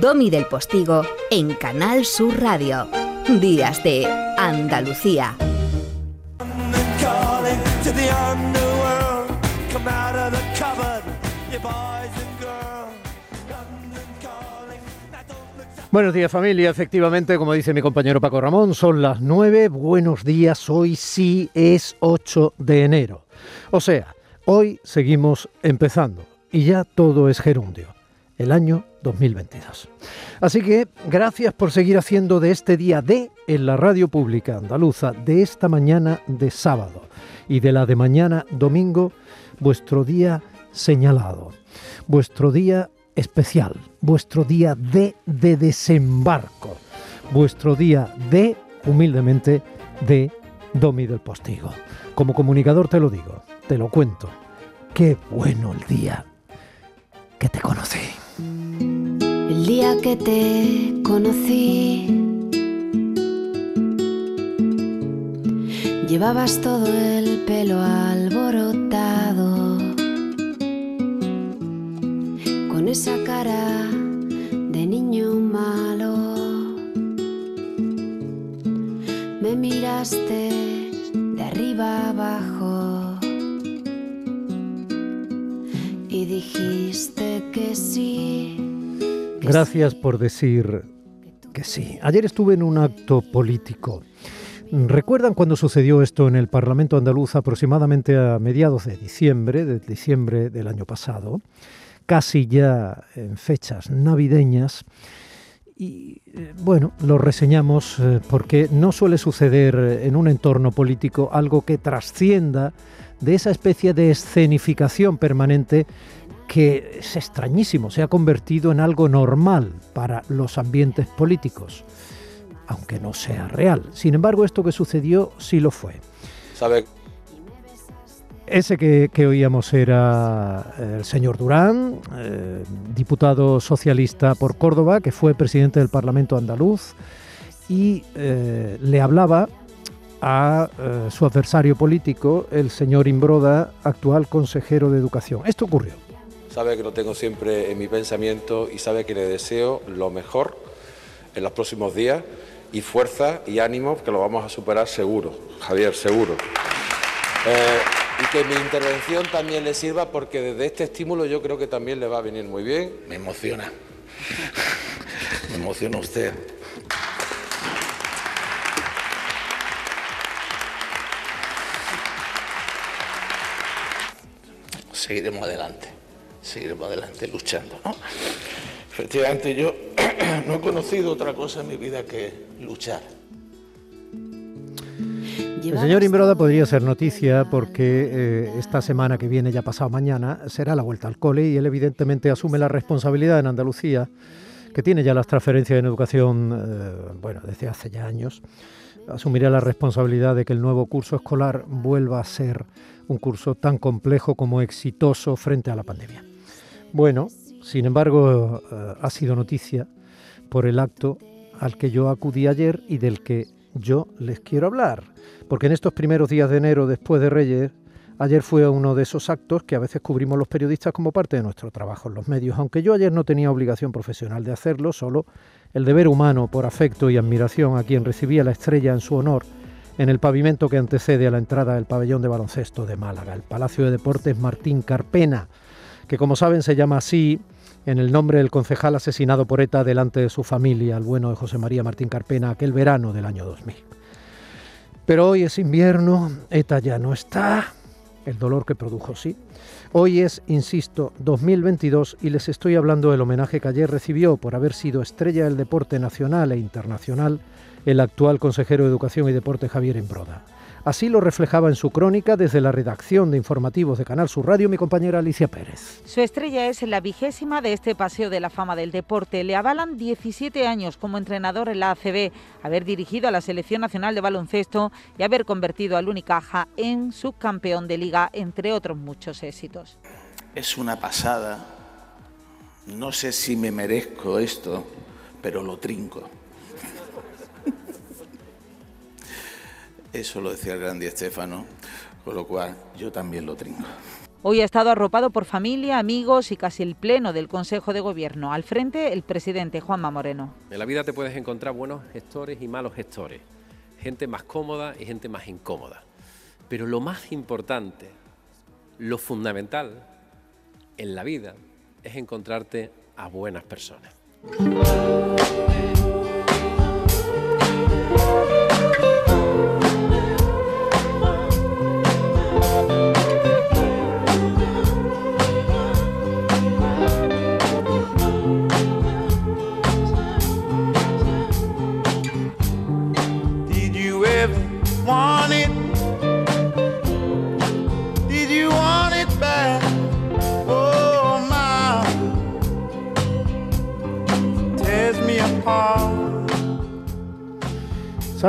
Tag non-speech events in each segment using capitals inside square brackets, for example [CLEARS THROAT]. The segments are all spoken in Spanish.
Domi del Postigo en Canal Sur Radio. Días de Andalucía. Buenos días familia, efectivamente, como dice mi compañero Paco Ramón, son las 9, buenos días, hoy sí es 8 de enero. O sea, hoy seguimos empezando y ya todo es gerundio, el año 2022. Así que gracias por seguir haciendo de este día de en la radio pública andaluza, de esta mañana de sábado y de la de mañana domingo, vuestro día señalado, vuestro día especial, vuestro día de, de desembarco, vuestro día de, humildemente, de Domi del Postigo. Como comunicador te lo digo, te lo cuento. Qué bueno el día que te conocí. El día que te conocí, llevabas todo el pelo alborotado con esa cara de niño malo. Me miraste de arriba abajo dijiste que sí. Gracias por decir que sí. Ayer estuve en un acto político. ¿Recuerdan cuando sucedió esto en el Parlamento andaluz aproximadamente a mediados de diciembre, de diciembre del año pasado? casi ya en fechas navideñas. Y eh, bueno, lo reseñamos eh, porque no suele suceder en un entorno político algo que trascienda de esa especie de escenificación permanente que es extrañísimo, se ha convertido en algo normal para los ambientes políticos, aunque no sea real. Sin embargo, esto que sucedió sí lo fue. ¿Sabe ese que, oíamos era eh, el señor Durán, eh, diputado socialista por Córdoba, que fue presidente del Parlamento andaluz, y eh, le hablaba a su adversario político, el señor Imbroda, actual consejero de Educación. Esto ocurrió. Sabe que lo tengo siempre en mi pensamiento y sabe que le deseo lo mejor en los próximos días y fuerza y ánimo, que lo vamos a superar seguro, Javier, seguro y que mi intervención también le sirva porque desde este estímulo yo creo que también le va a venir muy bien. Me emociona. Me emociona usted. Seguiremos adelante, seguiremos adelante luchando. Efectivamente, yo [CLEARS THROAT] no he conocido otra cosa en mi vida que luchar. El señor Imbroda podría ser noticia porque eh, esta semana que viene, ya pasado mañana, será la vuelta al cole y él evidentemente asume la responsabilidad en Andalucía, que tiene ya las transferencias en educación, eh, bueno, desde hace ya años, asumirá la responsabilidad de que el nuevo curso escolar vuelva a ser un curso tan complejo como exitoso frente a la pandemia. Bueno, sin embargo, eh, ha sido noticia por el acto al que yo acudí ayer y del que yo les quiero hablar, porque en estos primeros días de enero después de Reyes, ayer fue uno de esos actos que a veces cubrimos los periodistas como parte de nuestro trabajo en los medios, aunque yo ayer no tenía obligación profesional de hacerlo, solo el deber humano por afecto y admiración a quien recibía la estrella en su honor en el pavimento que antecede a la entrada del pabellón de baloncesto de Málaga, el Palacio de Deportes Martín Carpena, que como saben se llama así en el nombre del concejal asesinado por ETA delante de su familia, el bueno de José María Martín Carpena, aquel verano del año 2000. Pero hoy es invierno, ETA ya no está, el dolor que produjo sí. Hoy es, insisto, 2022 y les estoy hablando del homenaje que ayer recibió por haber sido estrella del deporte nacional e internacional el actual consejero de Educación y Deporte Javier Embroda. Así lo reflejaba en su crónica desde la redacción de informativos de Canal Sur Radio mi compañera Alicia Pérez. Su estrella es la vigésima de este Paseo de la Fama del Deporte. Le avalan 17 años como entrenador en la ACB, haber dirigido a la Selección Nacional de Baloncesto y haber convertido al Unicaja en subcampeón de liga, entre otros muchos éxitos. Es una pasada. No sé si me merezco esto, pero lo trinco. Eso lo decía el gran Di Estefano, con lo cual yo también lo trinco. Hoy ha estado arropado por familia, amigos y casi el pleno del Consejo de Gobierno. Al frente, el presidente Juanma Moreno. En la vida te puedes encontrar buenos gestores y malos gestores, gente más cómoda y gente más incómoda. Pero lo más importante, lo fundamental en la vida es encontrarte a buenas personas.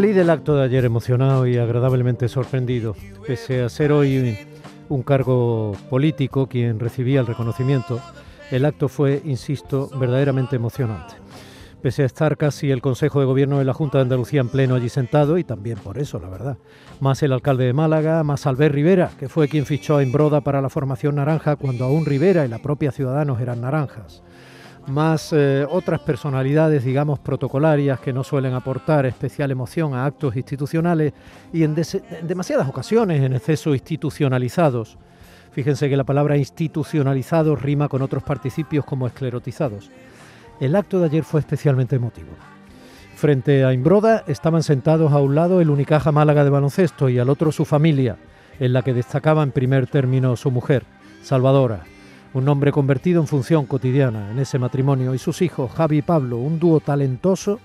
Salí del acto de ayer emocionado y agradablemente sorprendido, pese a ser hoy un cargo político quien recibía el reconocimiento. El acto fue, insisto, verdaderamente emocionante. Pese a estar casi el Consejo de Gobierno de la Junta de Andalucía en pleno allí sentado, y también por eso, la verdad. Más el alcalde de Málaga, más Albert Rivera, que fue quien fichó a Imbroda para la formación naranja cuando aún Rivera y la propia Ciudadanos eran naranjas más eh, otras personalidades, digamos, protocolarias que no suelen aportar especial emoción a actos institucionales y en, demasiadas ocasiones en exceso institucionalizados. Fíjense que la palabra institucionalizados rima con otros participios como esclerotizados. El acto de ayer fue especialmente emotivo. Frente a Imbroda estaban sentados a un lado el Unicaja Málaga de baloncesto y al otro su familia, en la que destacaba en primer término su mujer, Salvadora, un hombre convertido en función cotidiana en ese matrimonio, y sus hijos, Javi y Pablo, un dúo talentoso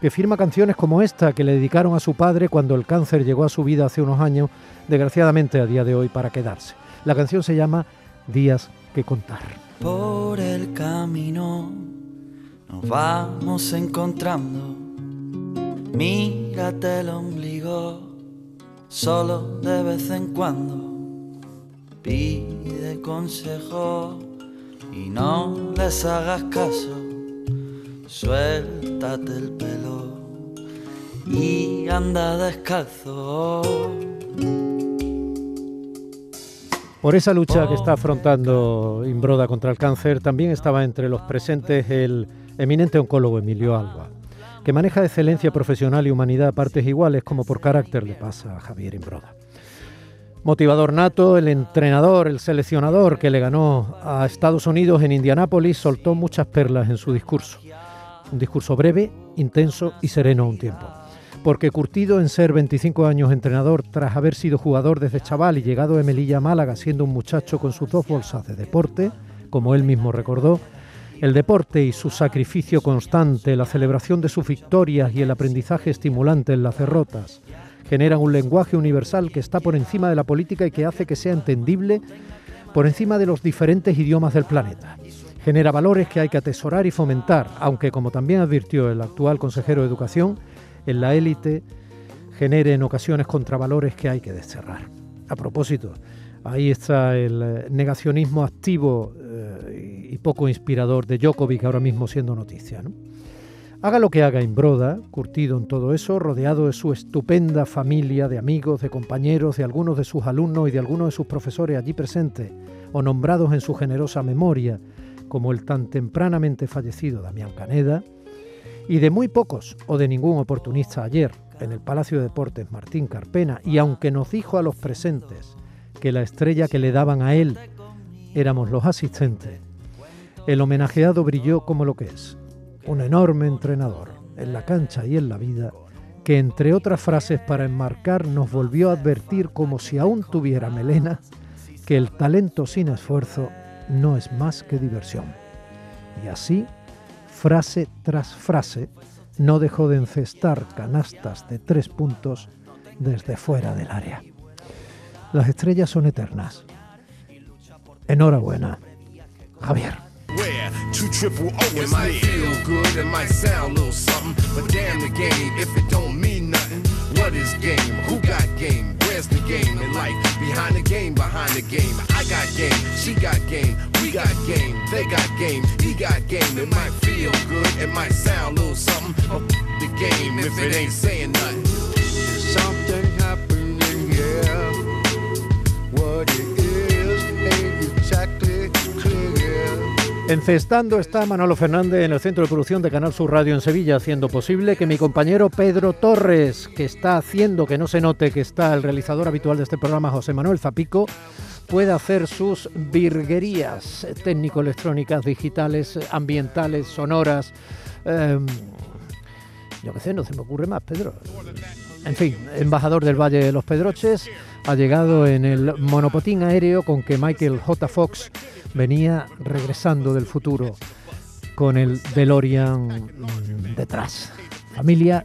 que firma canciones como esta que le dedicaron a su padre cuando el cáncer llegó a su vida hace unos años, desgraciadamente a día de hoy para quedarse. La canción se llama Días que contar. Por el camino nos vamos encontrando. Mírate el ombligo, solo de vez en cuando pide consejo y no les hagas caso. Suéltate el pelo y anda descalzo. Por esa lucha que está afrontando Imbroda contra el cáncer, también estaba entre los presentes el eminente oncólogo Emilio Alba, que maneja excelencia profesional y humanidad a partes iguales, como por carácter le pasa a Javier Imbroda. Motivador nato, el entrenador, el seleccionador que le ganó a Estados Unidos en Indianápolis soltó muchas perlas en su discurso. Un discurso breve, intenso y sereno a un tiempo. Porque curtido en ser 25 años entrenador tras haber sido jugador desde chaval y llegado a Melilla, Málaga, siendo un muchacho con sus dos bolsas de deporte, como él mismo recordó, el deporte y su sacrificio constante, la celebración de sus victorias y el aprendizaje estimulante en las derrotas, generan un lenguaje universal que está por encima de la política y que hace que sea entendible por encima de los diferentes idiomas del planeta. Genera valores que hay que atesorar y fomentar, aunque como también advirtió el actual consejero de Educación, en la élite genere en ocasiones contravalores que hay que desterrar. A propósito, ahí está el eh, negacionismo activo eh, y poco inspirador de Djokovic ahora mismo siendo noticia. ¿no? Haga lo que haga Imbroda, curtido en todo eso, rodeado de su estupenda familia de amigos, de compañeros, de algunos de sus alumnos y de algunos de sus profesores allí presentes, o nombrados en su generosa memoria, como el tan tempranamente fallecido Damián Caneda, y de muy pocos o de ningún oportunista ayer en el Palacio de Deportes Martín Carpena, y aunque nos dijo a los presentes que la estrella que le daban a él éramos los asistentes, el homenajeado brilló como lo que es, un enorme entrenador en la cancha y en la vida, que entre otras frases para enmarcar nos volvió a advertir como si aún tuviera melena, que el talento sin esfuerzo no es más que diversión. Y así, frase tras frase, no dejó de encestar canastas de tres puntos desde fuera del área. Las estrellas son eternas. Enhorabuena, Javier. Where two triple O is might feel good, it might sound a little something, but damn the game if it don't mean nothing. What is game? Who got game? Where's the game in life? Behind the game, behind the game. I got game, she got game, we got game, they got game, he got game. It might feel good, it might sound a little something, but the game if it ain't saying nothing. Something happening here. What it is Encestando está Manolo Fernández en el Centro de Producción de Canal Sur Radio en Sevilla, haciendo posible que mi compañero Pedro Torres, que está haciendo que no se note que está el realizador habitual de este programa, José Manuel Zapico, pueda hacer sus virguerías técnico-electrónicas, digitales, ambientales, sonoras. Em, yo qué sé, no se me ocurre más, Pedro. En fin, embajador del Valle de los Pedroches, ha llegado en el monopotín aéreo con que Michael J. Fox venía regresando del futuro con el DeLorean detrás. Familia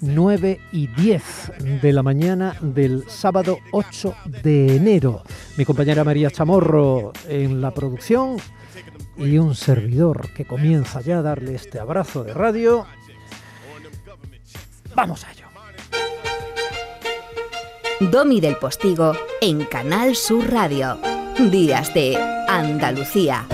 9 y 10 de la mañana del sábado 8 de enero. Mi compañera María Chamorro en la producción y un servidor que comienza ya a darle este abrazo de radio. Vamos a ello. Domi del Postigo en Canal Sur Radio. Días de Andalucía.